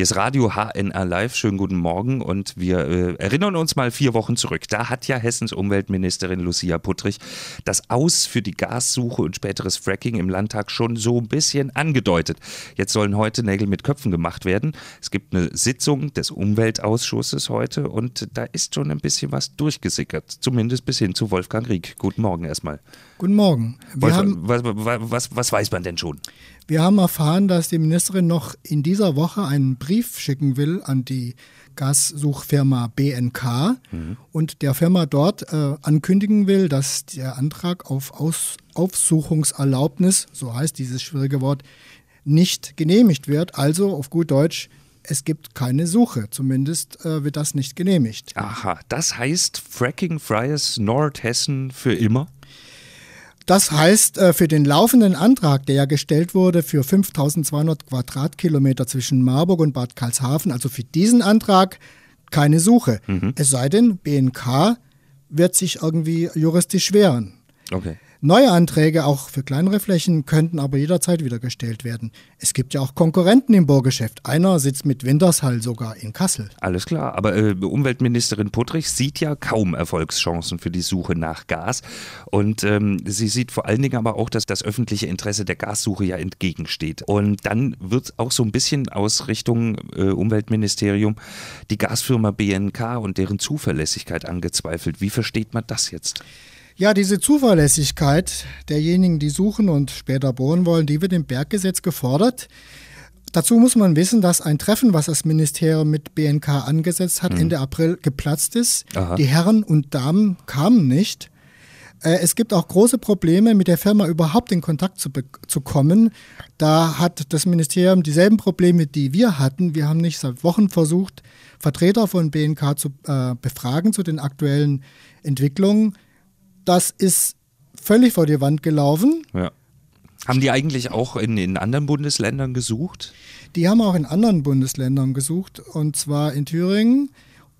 Hier ist Radio HNR Live. Schönen guten Morgen und wir äh, erinnern uns mal vier Wochen zurück. Da hat ja Hessens Umweltministerin Lucia Puttrich das Aus für die Gassuche und späteres Fracking im Landtag schon so ein bisschen angedeutet. Jetzt sollen heute Nägel mit Köpfen gemacht werden. Es gibt eine Sitzung des Umweltausschusses heute und da ist schon ein bisschen was durchgesickert. Zumindest bis hin zu Wolfgang Rieck. Guten Morgen erstmal. Guten Morgen. Was, was, was, was, weiß man denn schon? Wir haben erfahren, dass die Ministerin noch in dieser Woche einen Brief schicken will an die Gassuchfirma BNK mhm. und der Firma dort äh, ankündigen will, dass der Antrag auf Aus Aufsuchungserlaubnis, so heißt dieses schwierige Wort, nicht genehmigt wird. Also auf gut Deutsch, es gibt keine Suche. Zumindest äh, wird das nicht genehmigt. Aha, das heißt Fracking-freies Nordhessen für immer? Das heißt, äh, für den laufenden Antrag, der ja gestellt wurde für 5200 Quadratkilometer zwischen Marburg und Bad Karlshafen, also für diesen Antrag keine Suche. Mhm. Es sei denn, BNK wird sich irgendwie juristisch wehren. Okay. Neue Anträge, auch für kleinere Flächen, könnten aber jederzeit wieder gestellt werden. Es gibt ja auch Konkurrenten im Bohrgeschäft. Einer sitzt mit Wintershall sogar in Kassel. Alles klar, aber äh, Umweltministerin Puttrich sieht ja kaum Erfolgschancen für die Suche nach Gas. Und ähm, sie sieht vor allen Dingen aber auch, dass das öffentliche Interesse der Gassuche ja entgegensteht. Und dann wird auch so ein bisschen aus Richtung äh, Umweltministerium die Gasfirma BNK und deren Zuverlässigkeit angezweifelt. Wie versteht man das jetzt? Ja, diese Zuverlässigkeit derjenigen, die suchen und später bohren wollen, die wird im Berggesetz gefordert. Dazu muss man wissen, dass ein Treffen, was das Ministerium mit BNK angesetzt hat, mhm. Ende April geplatzt ist. Aha. Die Herren und Damen kamen nicht. Äh, es gibt auch große Probleme, mit der Firma überhaupt in Kontakt zu, zu kommen. Da hat das Ministerium dieselben Probleme, die wir hatten. Wir haben nicht seit Wochen versucht, Vertreter von BNK zu äh, befragen zu den aktuellen Entwicklungen. Das ist völlig vor die Wand gelaufen. Ja. Haben die eigentlich auch in, in anderen Bundesländern gesucht? Die haben auch in anderen Bundesländern gesucht, und zwar in Thüringen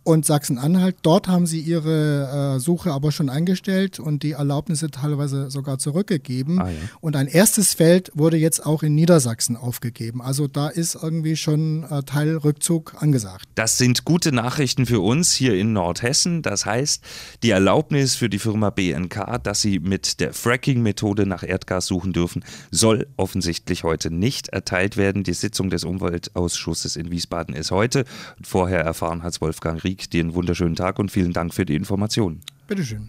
und Sachsen-Anhalt. Dort haben sie ihre äh, Suche aber schon eingestellt und die Erlaubnisse teilweise sogar zurückgegeben. Ah, ja. Und ein erstes Feld wurde jetzt auch in Niedersachsen aufgegeben. Also da ist irgendwie schon äh, Teilrückzug angesagt. Das sind gute Nachrichten für uns hier in Nordhessen. Das heißt, die Erlaubnis für die Firma BNK, dass sie mit der Fracking-Methode nach Erdgas suchen dürfen, soll offensichtlich heute nicht erteilt werden. Die Sitzung des Umweltausschusses in Wiesbaden ist heute. Vorher erfahren hat Wolfgang Rieck Rieck dir einen wunderschönen Tag und vielen Dank für die Informationen. Bitteschön.